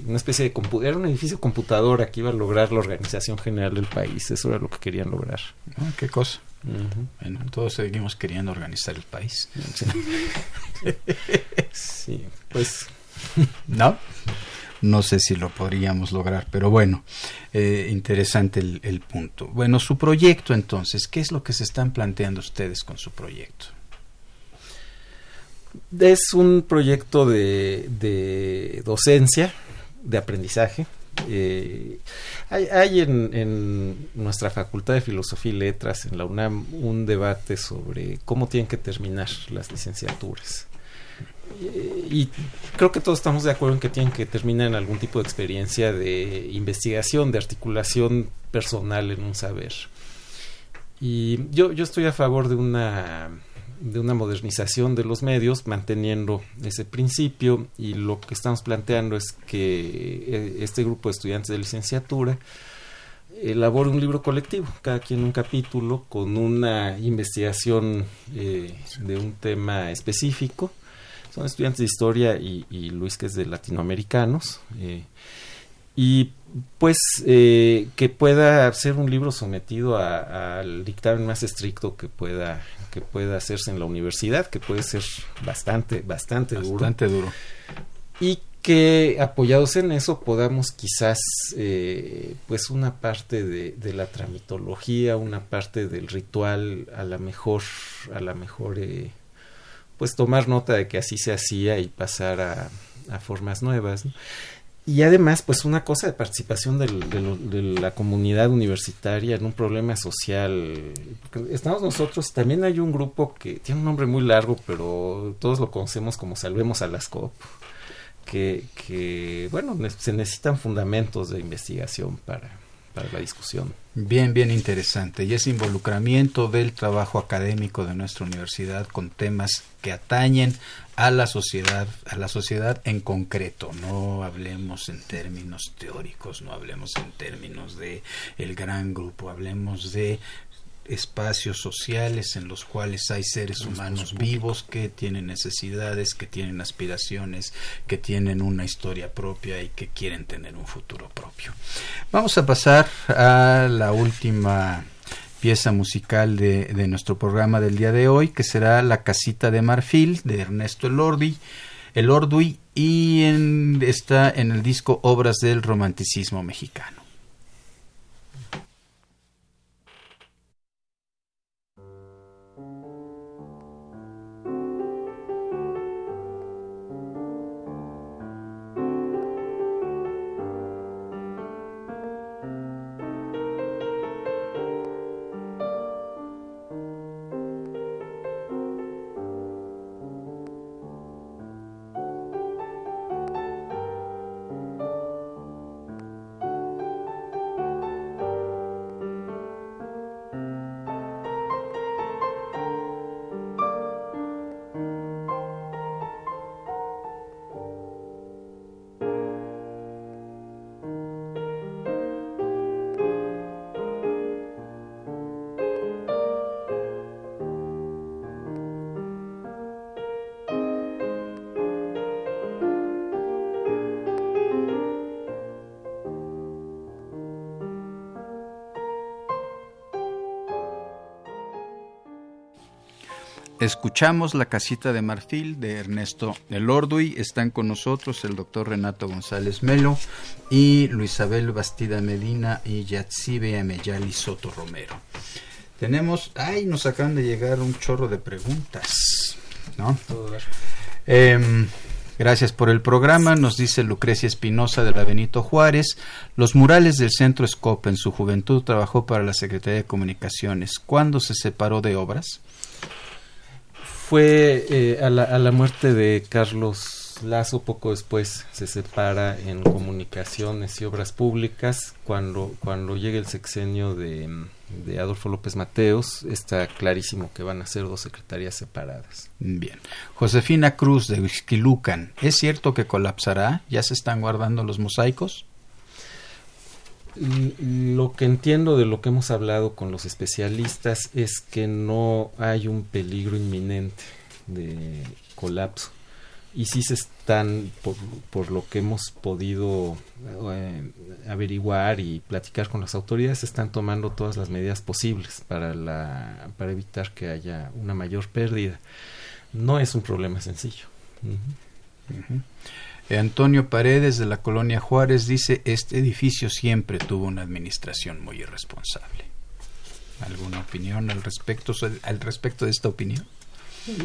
una especie de era un edificio computadora que iba a lograr la organización general del país, eso era lo que querían lograr. Ah, ¿Qué cosa? Bueno, todos seguimos queriendo organizar el país. sí pues... ¿No? No sé si lo podríamos lograr, pero bueno, eh, interesante el, punto. Bueno, su proyecto entonces, ¿qué es lo que se están planteando ustedes con su proyecto? Es un proyecto de, docencia, de aprendizaje. Eh, hay, en, en, nuestra Facultad de Filosofía y Letras, en la UNAM, un debate sobre cómo tienen que terminar las licenciaturas y creo que todos estamos de acuerdo en que tienen que terminar en algún tipo de experiencia de investigación, de articulación personal en un saber. Y yo, yo estoy a favor de una, de una modernización de los medios, manteniendo ese principio, y lo que estamos planteando es que eh, este grupo de estudiantes de licenciatura elabore un libro colectivo, cada quien un capítulo con una investigación eh, de un tema específico son estudiantes de historia y, Luis que es de latinoamericanos. Eh, y pues eh, que pueda ser un libro sometido al dictamen más estricto que pueda que pueda hacerse en la universidad que puede ser bastante bastante, bastante duro. y que apoyados en eso podamos quizás eh, pues una parte de, de, la tramitología una parte del ritual a la mejor a la mejor eh, pues tomar nota de que así se hacía y pasar a, formas nuevas. Y además, pues una cosa de participación de la comunidad universitaria en un problema social. Estamos nosotros, también hay un grupo que tiene un nombre muy largo, pero todos lo conocemos como Salvemos a las COP, que, que bueno, se necesitan fundamentos de investigación para, para la discusión. Bien, bien interesante. Y ese involucramiento del trabajo académico de nuestra universidad con temas que atañen a la sociedad, a la sociedad en concreto. No hablemos en términos teóricos, no hablemos en términos de el gran grupo, hablemos de espacios sociales en los cuales hay seres humanos vivos que tienen necesidades, que tienen aspiraciones, que tienen una historia propia y que quieren tener un futuro propio. Vamos a pasar a la última pieza musical de, de nuestro programa del día de hoy, que será La Casita de Marfil de Ernesto Elordi. Elordi y en, está en el disco Obras del Romanticismo Mexicano. Escuchamos La Casita de Marfil de Ernesto Elorduy. Están con nosotros el doctor Renato González Melo y Luisabel Bastida Medina y Yatsibe Ameyali Soto Romero. Tenemos, ay, nos acaban de llegar un chorro de preguntas, ¿no? Em, Gracias por el programa, nos dice Lucrecia Espinosa de la Benito Juárez. Los murales del Centro Scope en su juventud trabajó para la Secretaría de Comunicaciones. ¿Cuándo se separó de obras? Fue eh, a, la, a la muerte de Carlos Lazo poco después se separa en comunicaciones y obras públicas. Cuando, cuando llegue el sexenio de, de Adolfo López Mateos, está clarísimo que van a ser dos secretarías separadas. Bien. Josefina Cruz de Huixquilucan, ¿es cierto que colapsará? ¿Ya se están guardando los mosaicos? Lo que entiendo de lo que hemos hablado con los especialistas es que no hay un peligro inminente de colapso y sí se están, por, lo que hemos podido eh, averiguar y platicar con las autoridades, se están tomando todas las medidas posibles para, la, para evitar que haya una mayor pérdida. No es un problema sencillo. Uh. Antonio Paredes de la colonia Juárez dice, este edificio siempre tuvo una administración muy irresponsable. ¿Alguna opinión al respecto, al respecto de esta opinión?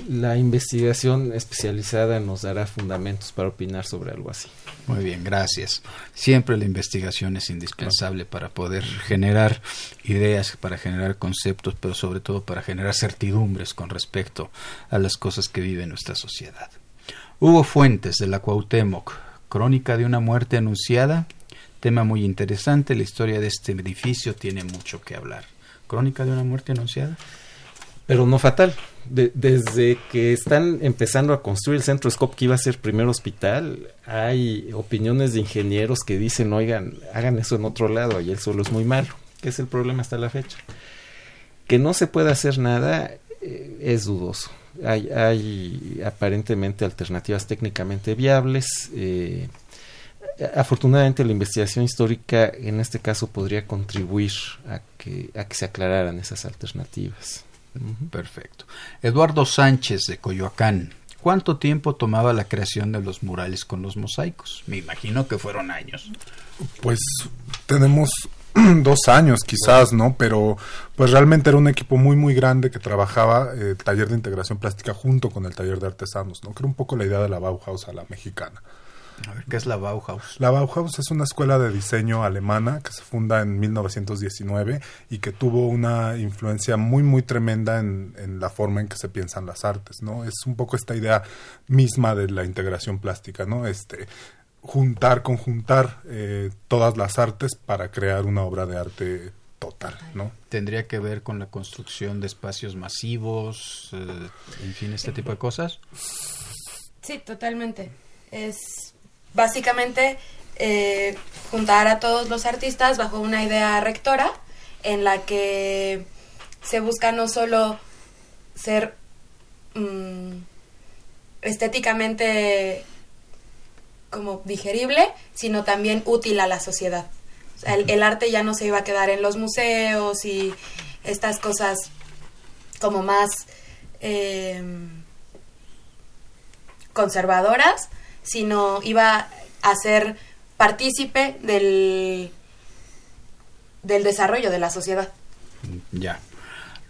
La investigación especializada nos dará fundamentos para opinar sobre algo así. Muy bien, gracias. Siempre la investigación es indispensable claro. para poder generar ideas, para generar conceptos, pero sobre todo para generar certidumbres con respecto a las cosas que vive nuestra sociedad. Hugo Fuentes de la Cuauhtémoc, Crónica de una muerte anunciada, tema muy interesante, la historia de este edificio tiene mucho que hablar. Crónica de una muerte anunciada. Pero no fatal. De, desde que están empezando a construir el centro Scop que iba a ser primer hospital, hay opiniones de ingenieros que dicen, oigan, hagan eso en otro lado, y el suelo es muy malo, que es el problema hasta la fecha. Que no se pueda hacer nada eh, es dudoso. Hay, hay, aparentemente alternativas técnicamente viables. Eh, afortunadamente la investigación histórica en este caso podría contribuir a que, a que se aclararan esas alternativas. Perfecto. Eduardo Sánchez de Coyoacán. ¿Cuánto tiempo tomaba la creación de los murales con los mosaicos? Me imagino que fueron años. Pues tenemos dos años quizás, ¿no? Pero pues realmente era un equipo muy muy grande que trabajaba el eh, taller de integración plástica junto con el taller de artesanos, ¿no? Que era un poco la idea de la Bauhaus a la mexicana. A ver, ¿qué es la Bauhaus? La Bauhaus es una escuela de diseño alemana que se funda en 1919 y que tuvo una influencia muy, muy tremenda en, en, la forma en que se piensan las artes, ¿no? Es un poco esta idea misma de la integración plástica, ¿no? Este, juntar, conjuntar eh, todas las artes para crear una obra de arte total, ¿no? ¿Tendría que ver con la construcción de espacios masivos, eh, en fin, este tipo de cosas? Sí, totalmente. Es básicamente eh, juntar a todos los artistas bajo una idea rectora en la que se busca no solo ser mmm, estéticamente como digerible, sino también útil a la sociedad. O sea, el, el, arte ya no se iba a quedar en los museos y estas cosas como más eh, conservadoras, sino iba a ser partícipe del, del desarrollo de la sociedad. Ya.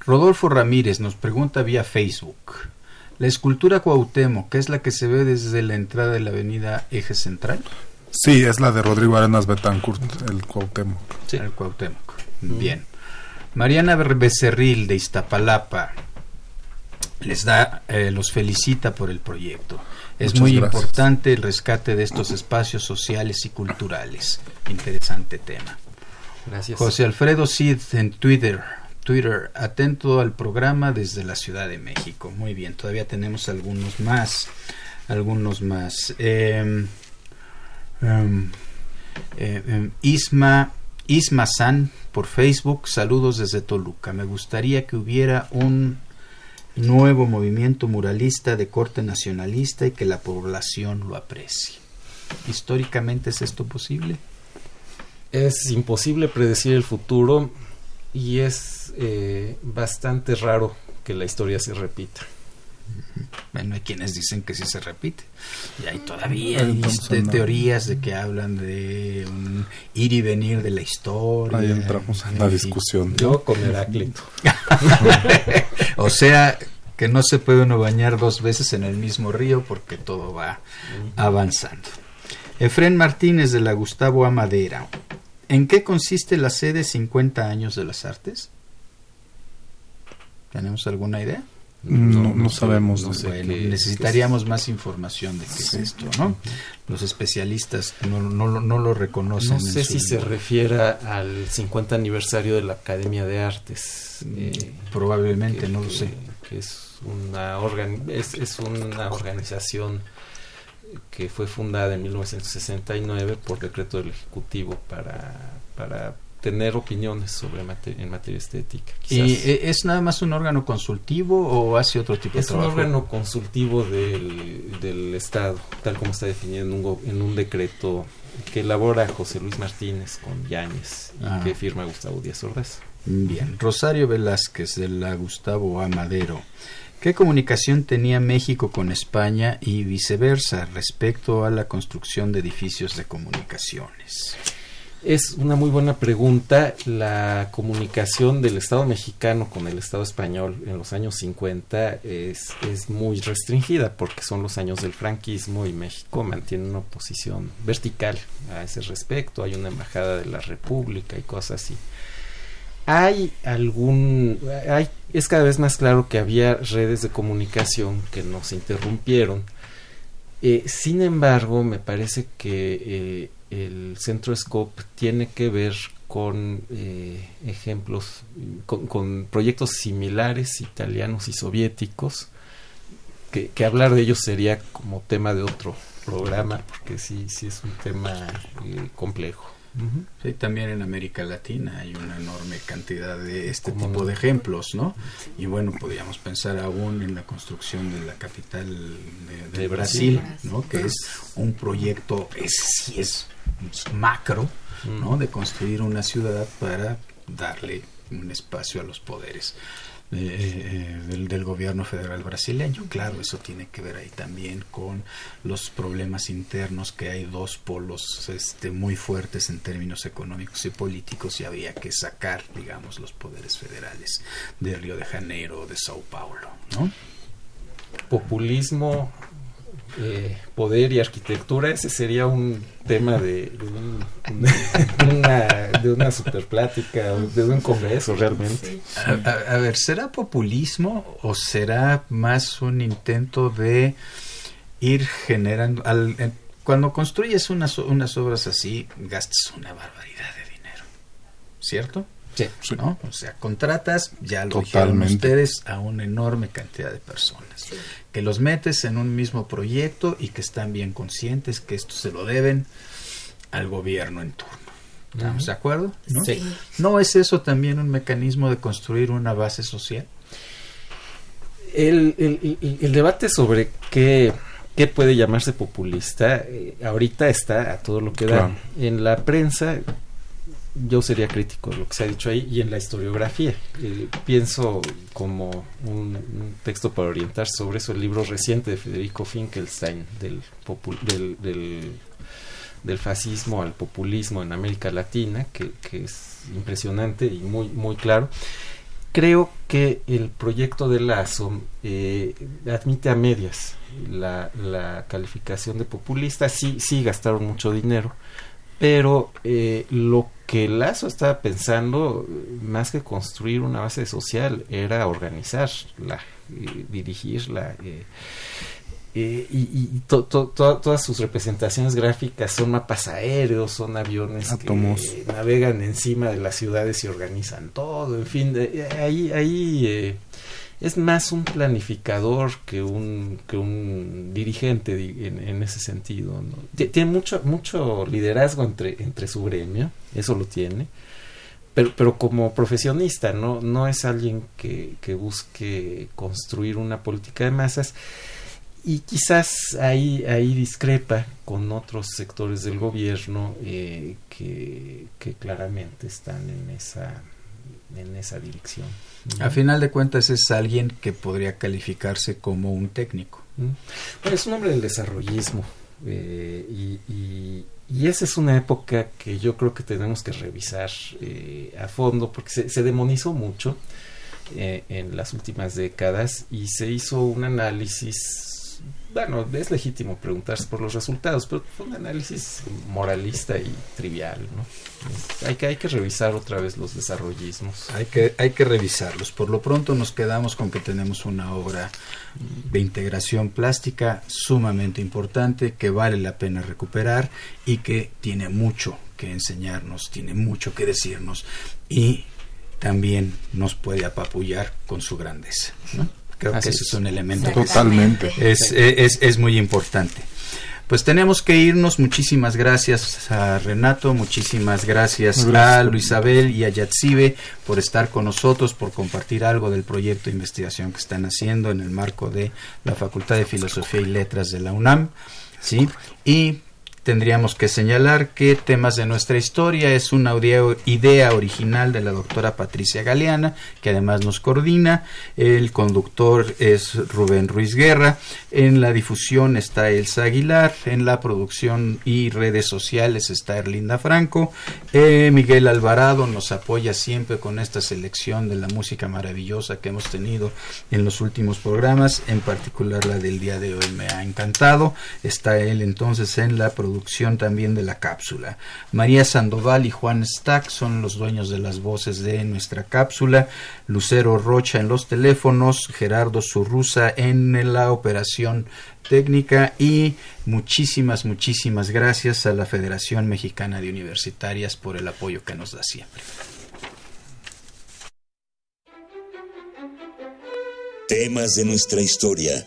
Rodolfo Ramírez nos pregunta vía Facebook. La escultura Cuauhtémoc, que es la que se ve desde la entrada de la avenida Eje Central. Sí, es la de Rodrigo Arenas Betancourt, el Cuauhtémoc. Sí. El Cuauhtémoc. Mm. Bien. Mariana Becerril de Iztapalapa les da, eh, los felicita por el proyecto. Es Muchas muy gracias. importante el rescate de estos espacios sociales y culturales. Interesante tema. Gracias. José Alfredo Cid en Twitter. Twitter, atento al programa desde la Ciudad de México. Muy bien, todavía tenemos algunos más. Algunos más. Eh, um, eh, Isma, Isma San por Facebook. Saludos desde Toluca. Me gustaría que hubiera un nuevo movimiento muralista de corte nacionalista y que la población lo aprecie. ¿Históricamente es esto posible? Es imposible predecir el futuro y es eh, bastante raro que la historia se repita. Bueno, hay quienes dicen que sí se repite. Y hay todavía hay de teorías de que hablan de un ir y venir de la historia. Ahí entramos en la discusión. Yo con Heráclito. o sea, que no se puede uno bañar dos veces en el mismo río porque todo va avanzando. Efren Martínez de la Gustavo Amadera. ¿En qué consiste la sede 50 años de las artes? ¿Tenemos alguna idea? No, no, sabemos. necesitaríamos más información de qué es esto, ¿no? Los especialistas no, no, no lo reconocen. No sé si se refiere al 50 aniversario de la Academia de Artes. Mm, eh, Probablemente, no lo sé. Que es una, es, es una organización que fue fundada en 1969 por decreto del Ejecutivo para, para tener opiniones sobre en materia estética. ¿Y e, es nada más un órgano consultivo o hace otro tipo de trabajo? Es un órgano consultivo del, del, Estado, tal como está definido en un, en un decreto que elabora José Luis Martínez con Yáñez y ah. que firma Gustavo Díaz Ordaz. Bien, Rosario Velázquez de la Gustavo Amadero. ¿Qué comunicación tenía México con España y viceversa respecto a la construcción de edificios de comunicaciones? Es una muy buena pregunta. La comunicación del Estado mexicano con el Estado español en los años 50 es, es, muy restringida porque son los años del franquismo y México mantiene una posición vertical a ese respecto. Hay una embajada de la República y cosas así. Hay algún. Hay, es cada vez más claro que había redes de comunicación que nos interrumpieron. Eh, sin embargo, me parece que eh, el Centro Scope tiene que ver con eh, ejemplos, con, proyectos similares italianos y soviéticos, que, que, hablar de ellos sería como tema de otro programa, porque sí, sí es un tema eh, complejo. Sí, también en América Latina hay una enorme cantidad de este tipo de ejemplos, ¿no? Y bueno, podríamos pensar aún en la construcción de la capital de, Brasil, ¿no? Que es un proyecto, es, es macro, ¿no? De construir una ciudad para darle un espacio a los poderes. Eh, del, gobierno federal brasileño. Claro, eso tiene que ver ahí también con los problemas internos, que hay dos polos este, muy fuertes en términos económicos y políticos y había que sacar, digamos, los poderes federales de Río de Janeiro, de Sao Paulo. ¿no? Populismo eh, poder y arquitectura, ese sería un tema de, una, de una super plática, de un congreso realmente. A, ver, ¿será populismo o será más un intento de ir generando... Al, cuando construyes unas, unas obras así, gastas una barbaridad de dinero, ¿cierto? Sí. ¿no? O sea, contratas, ya lo dijeron ustedes, a una enorme cantidad de personas que los metes en un mismo proyecto y que están bien conscientes que esto se lo deben al gobierno en turno. ¿Estamos de acuerdo? ¿no? Sí. ¿No es eso también un mecanismo de construir una base social? El, el, debate sobre qué, qué, puede llamarse populista eh, ahorita está a todo lo que da. En la prensa yo sería crítico de lo que se ha dicho ahí y en la historiografía. Eh, pienso como un, texto para orientar sobre eso el libro reciente de Federico Finkelstein del, del, del, fascismo al populismo en América Latina, que, es impresionante y muy, muy claro. Creo que el proyecto de Lazo eh, admite a medias la, la calificación de populista. Sí, sí gastaron mucho dinero, pero eh, lo que Lazo estaba pensando, más que construir una base social, era organizarla, eh, dirigirla. Eh, eh, y, todas sus representaciones gráficas son mapas aéreos, son aviones que navegan encima de las ciudades y organizan todo, en fin, ahí, ahí es más un planificador que un, que un dirigente en, ese sentido. Tiene mucho, mucho liderazgo entre, entre su gremio, eso lo tiene, pero, pero como profesionista, no, no es alguien que, que busque construir una política de masas y quizás ahí, ahí discrepa con otros sectores del gobierno eh, que, que claramente están en esa, en esa dirección. A final de cuentas es alguien que podría calificarse como un técnico. es un hombre del desarrollismo eh, y, esa es una época que yo creo que tenemos que revisar eh, a fondo porque se, demonizó mucho eh, en las últimas décadas y se hizo un análisis bueno, es legítimo preguntarse por los resultados, pero fue un análisis moralista y trivial, ¿no? Hay que, hay que revisar otra vez los desarrollismos. Hay que, hay que revisarlos. Por lo pronto nos quedamos con que tenemos una obra de integración plástica sumamente importante que vale la pena recuperar y que tiene mucho que enseñarnos, tiene mucho que decirnos y también nos puede apapullar con su grandeza. ¿no? Creo que ese es. un elemento totalmente es, es, es, muy importante. Pues tenemos que irnos. Muchísimas gracias a Renato, muchísimas gracias, a Luisabel y a Yatsibe por estar con nosotros, por compartir algo del proyecto de investigación que están haciendo en el marco de la Facultad de Filosofía y Letras de la UNAM. ¿sí? Y tendríamos que señalar que Temas de nuestra historia es una idea original de la doctora Patricia Galeana, que además nos coordina. El conductor es Rubén Ruiz Guerra. En la difusión está Elsa Aguilar. En la producción y redes sociales está Erlinda Franco. Eh, Miguel Alvarado nos apoya siempre con esta selección de la música maravillosa que hemos tenido en los últimos programas, en particular la del día de hoy me ha encantado. Está él entonces en la también de la cápsula. María Sandoval y Juan Stack son los dueños de las voces de nuestra cápsula. Lucero Rocha en los teléfonos, Gerardo Zurruza en la operación técnica y muchísimas, muchísimas gracias a la Federación Mexicana de Universitarias por el apoyo que nos da siempre. Temas de nuestra historia